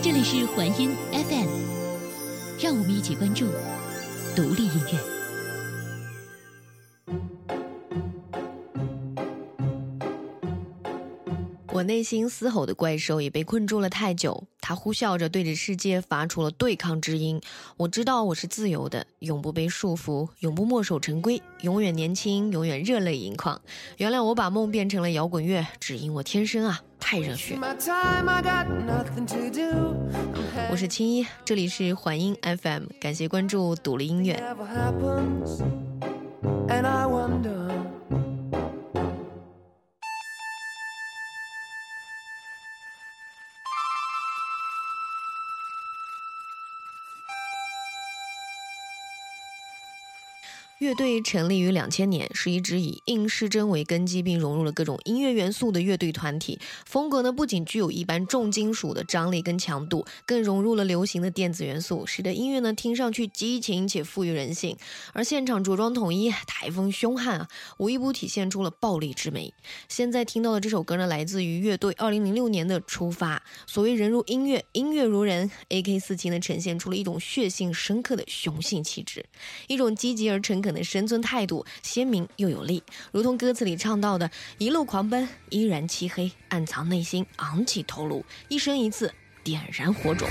这里是环音 FM，让我们一起关注独立音乐。内心嘶吼的怪兽也被困住了太久，它呼啸着对着世界发出了对抗之音。我知道我是自由的，永不被束缚，永不墨守成规，永远年轻，永远热泪盈眶。原谅我把梦变成了摇滚乐，只因我天生啊太热血。我是青衣，这里是环音 FM，感谢关注独立音乐。乐队成立于两千年，是一支以硬失真为根基，并融入了各种音乐元素的乐队团体。风格呢，不仅具有一般重金属的张力跟强度，更融入了流行的电子元素，使得音乐呢听上去激情且富于人性。而现场着装统一，台风凶悍啊，无一不体现出了暴力之美。现在听到的这首歌呢，来自于乐队二零零六年的《出发》。所谓人如音乐，音乐如人，AK 四七呢呈现出了一种血性深刻的雄性气质，一种积极而诚恳。可能生存态度鲜明又有力，如同歌词里唱到的：“一路狂奔，依然漆黑，暗藏内心，昂起头颅，一生一次，点燃火种。”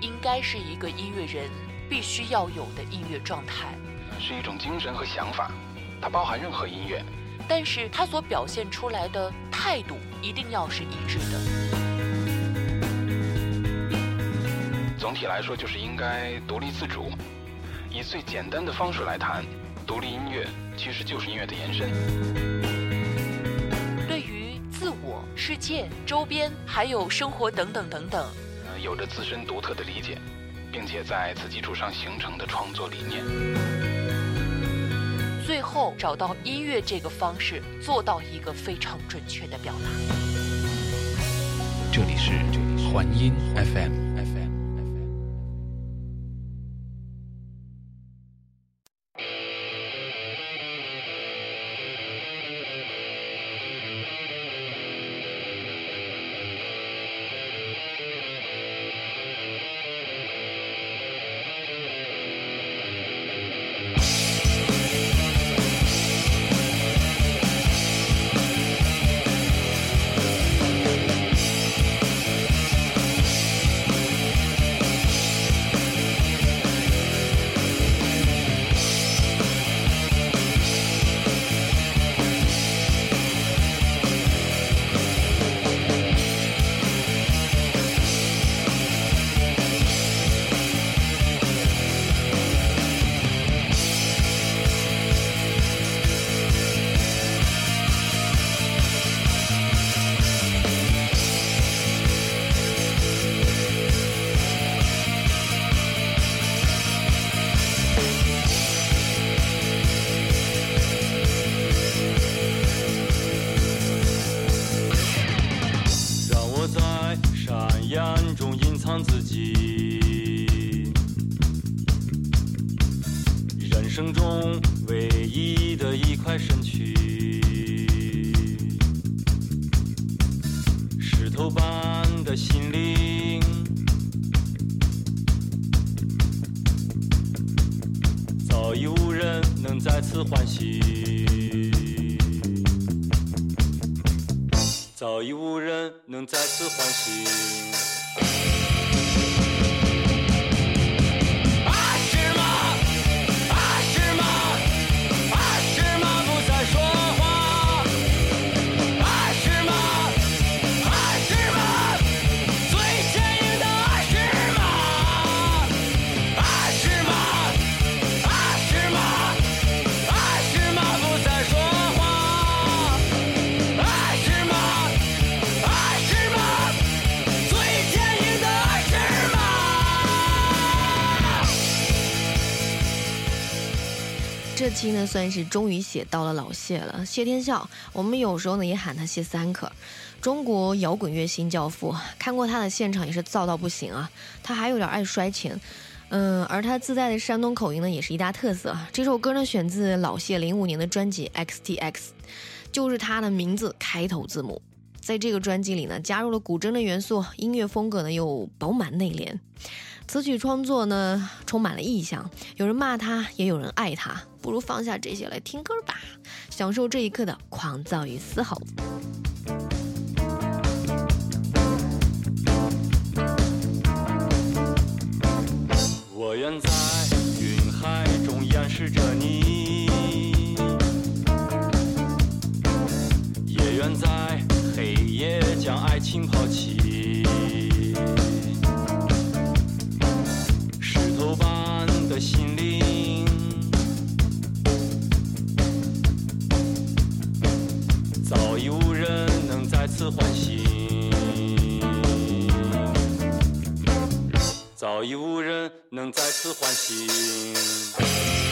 应该是一个音乐人必须要有的音乐状态，是一种精神和想法，它包含任何音乐，但是它所表现出来的态度一定要是一致的。总体来说，就是应该独立自主。以最简单的方式来谈，独立音乐其实就是音乐的延伸。对于自我、世界、周边，还有生活等等等等，呃，有着自身独特的理解，并且在此基础上形成的创作理念。最后找到音乐这个方式，做到一个非常准确的表达。这里是环音 FM。人生中唯一的一块身躯。石头般的心灵，早已无人能再次唤醒，早已无人能再次唤醒。这期呢，算是终于写到了老谢了，谢天笑。我们有时候呢也喊他谢三克，中国摇滚乐新教父。看过他的现场也是燥到不行啊。他还有点爱摔钱，嗯，而他自带的山东口音呢，也是一大特色。这首歌呢选自老谢零五年的专辑《X T X》，就是他的名字开头字母。在这个专辑里呢，加入了古筝的元素，音乐风格呢又饱满内敛。词曲创作呢，充满了意象，有人骂他，也有人爱他。不如放下这些来听歌吧，享受这一刻的狂躁与嘶吼。我愿在云海中掩饰着你，唤醒，早已无人能再次唤醒。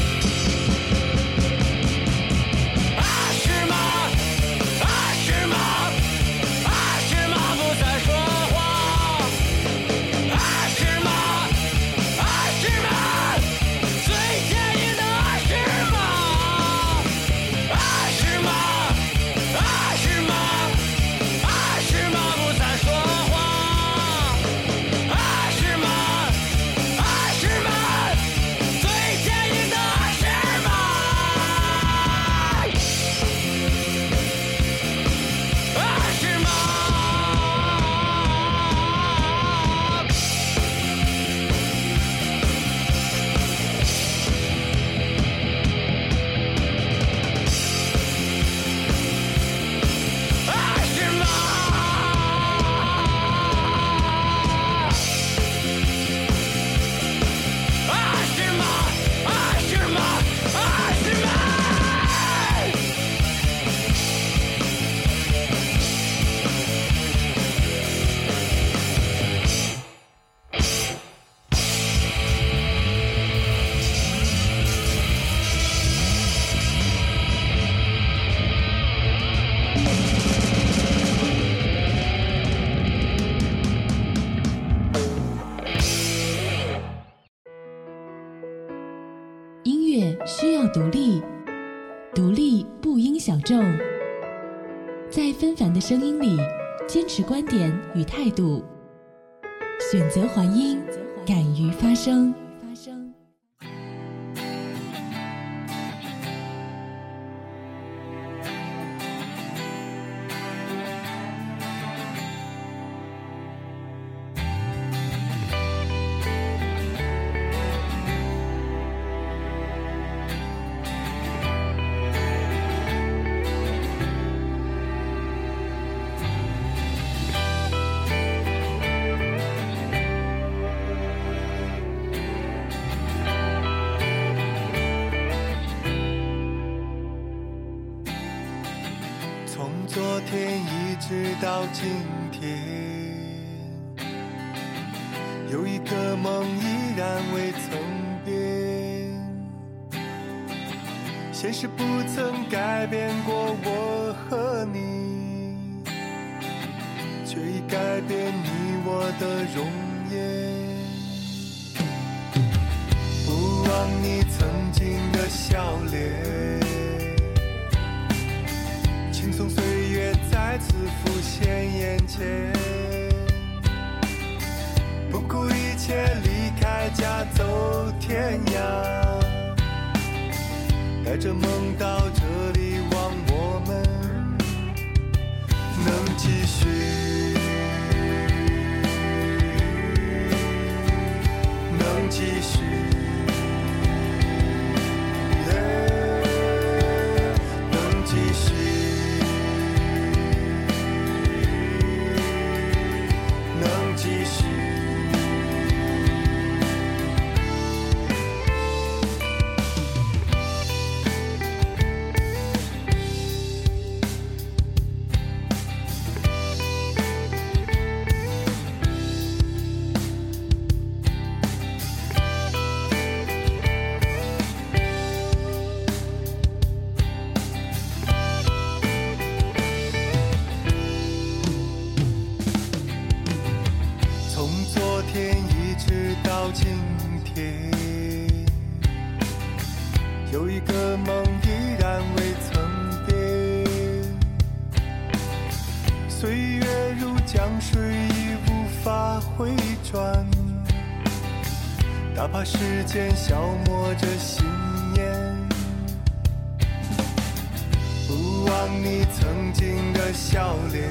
声音里，坚持观点与态度，选择还音，敢于发声。靠近。天涯，带着梦到这里，望我们能继续，能继续。有一个梦依然未曾变，岁月如江水已无法回转，哪怕时间消磨着信念，不忘你曾经的笑脸，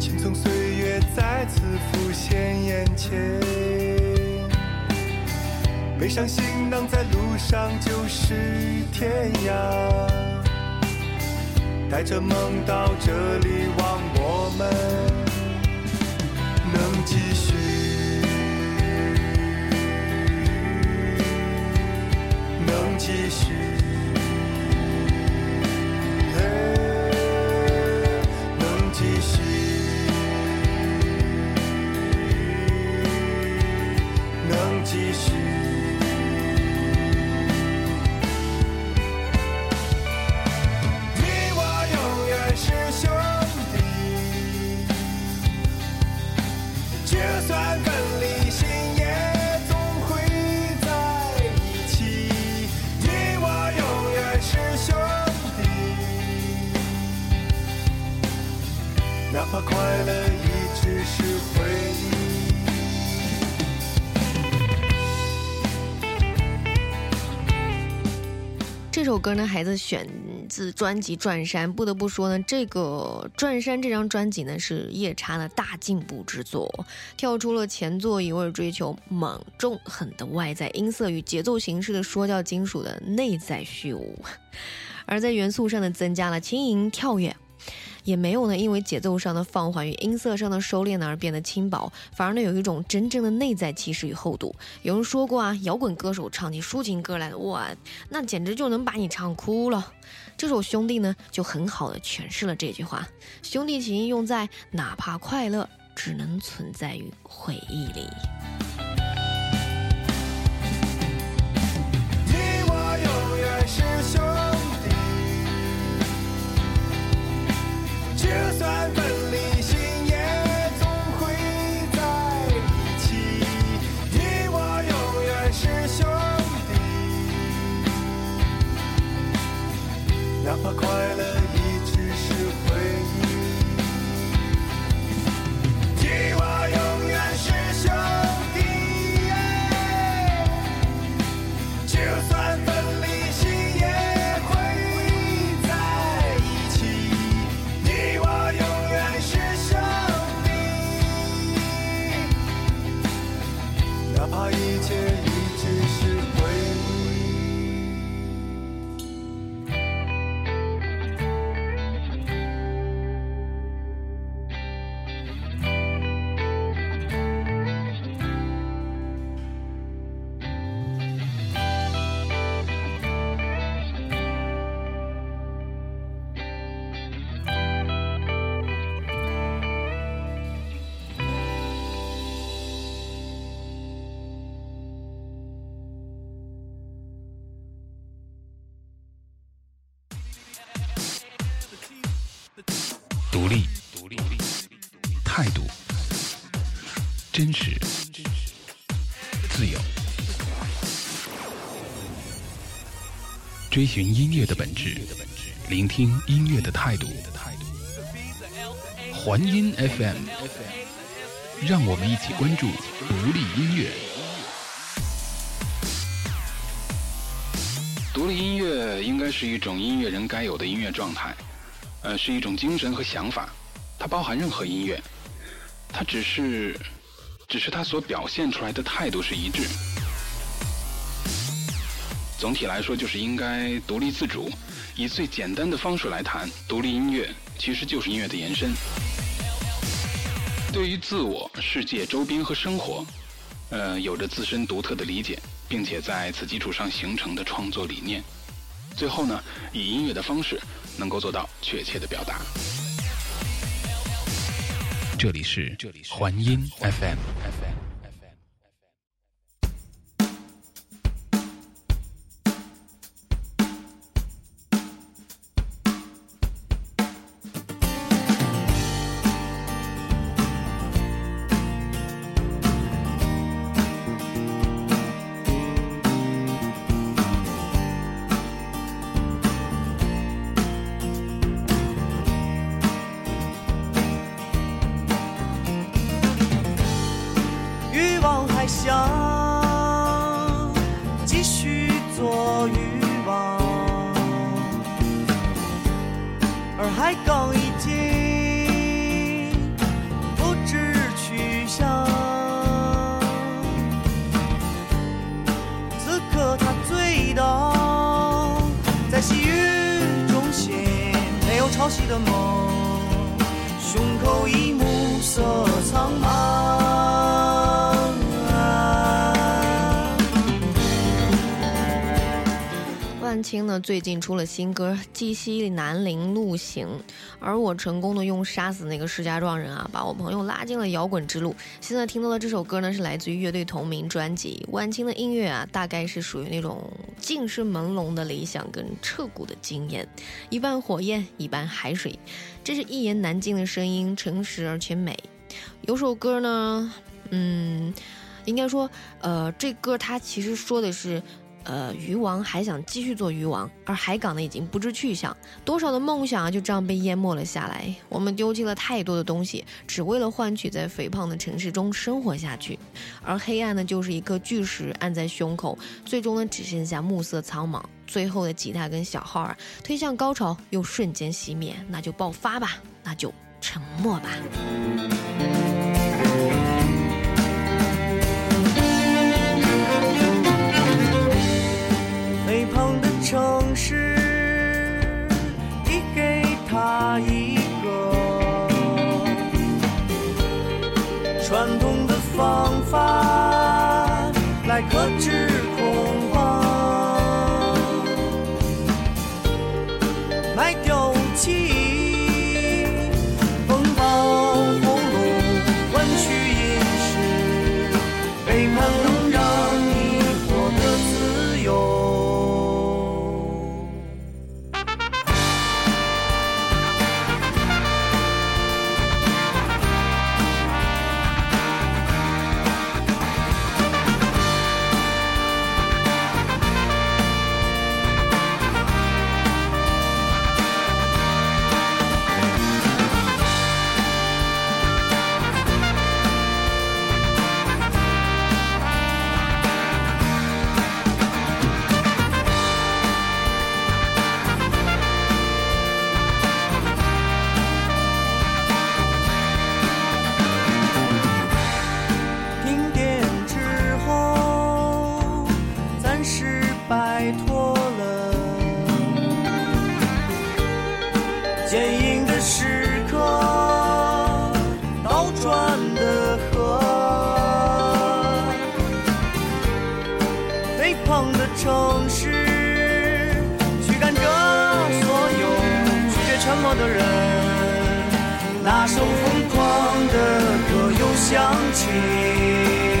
青葱岁月再次浮现眼前。背上行囊在路上就是天涯，带着梦到这里，望我们能继续，能继续。能继续，能继续。歌呢，孩子选自专辑《转山》。不得不说呢，这个《转山》这张专辑呢，是夜叉的大进步之作，跳出了前作一味追求猛、重、狠的外在音色与节奏形式的说教金属的内在虚无，而在元素上呢，增加了轻盈跳跃。也没有呢，因为节奏上的放缓与音色上的收敛呢而变得轻薄，反而呢有一种真正的内在气势与厚度。有人说过啊，摇滚歌手唱起抒情歌来，的，哇，那简直就能把你唱哭了。这首《兄弟》呢就很好的诠释了这句话。兄弟情用在哪怕快乐只能存在于回忆里。你我永远是兄。就算分离心也总会在一起你我永远是兄弟。让那快乐真实，自由，追寻音乐的本质，聆听音乐的态度。环音 FM，让我们一起关注独立音乐。独立音乐应该是一种音乐人该有的音乐状态，呃，是一种精神和想法，它包含任何音乐，它只是，只是他所表现出来的态度是一致。总体来说，就是应该独立自主，以最简单的方式来谈独立音乐，其实就是音乐的延伸。对于自我、世界、周边和生活，呃，有着自身独特的理解，并且在此基础上形成的创作理念。最后呢，以音乐的方式能够做到确切的表达。这里是环音 FM。还想继续做欲望，而海港已经不知去向。此刻他醉倒在细雨中写没有潮汐的梦，胸口已暮色苍茫。青呢，最近出了新歌《鸡西南陵路行》，而我成功的用杀死那个石家庄人啊，把我朋友拉进了摇滚之路。现在听到的这首歌呢，是来自于乐队同名专辑。万青的音乐啊，大概是属于那种尽是朦胧的理想跟彻骨的经验，一半火焰，一半海水，这是一言难尽的声音，诚实而且美。有首歌呢，嗯，应该说，呃，这歌它其实说的是。呃，鱼王还想继续做鱼王，而海港呢已经不知去向，多少的梦想啊就这样被淹没了下来。我们丢弃了太多的东西，只为了换取在肥胖的城市中生活下去。而黑暗呢，就是一颗巨石按在胸口，最终呢只剩下暮色苍茫。最后的吉他跟小号啊推向高潮，又瞬间熄灭，那就爆发吧，那就沉默吧。的城市驱赶着所有拒绝沉默的人那首疯狂的歌又响起。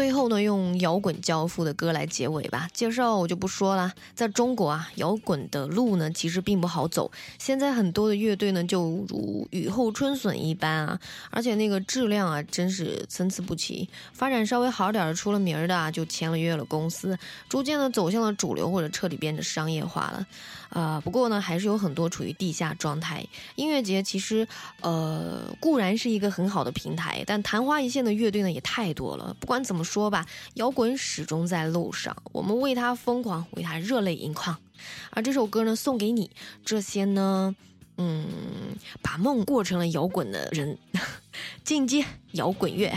最后呢，用摇滚教父的歌来结尾吧。介绍我就不说了，在中国啊，摇滚的路呢其实并不好走。现在很多的乐队呢，就如雨后春笋一般啊，而且那个质量啊，真是参差不齐。发展稍微好点的、出了名的啊，就签了约了公司，逐渐的走向了主流或者彻底变得商业化了。啊，不过呢，还是有很多处于地下状态。音乐节其实，呃，固然是一个很好的平台，但昙花一现的乐队呢也太多了。不管怎么说吧，摇滚始终在路上，我们为它疯狂，为它热泪盈眶。而这首歌呢，送给你这些呢，嗯，把梦过成了摇滚的人，进阶摇滚乐。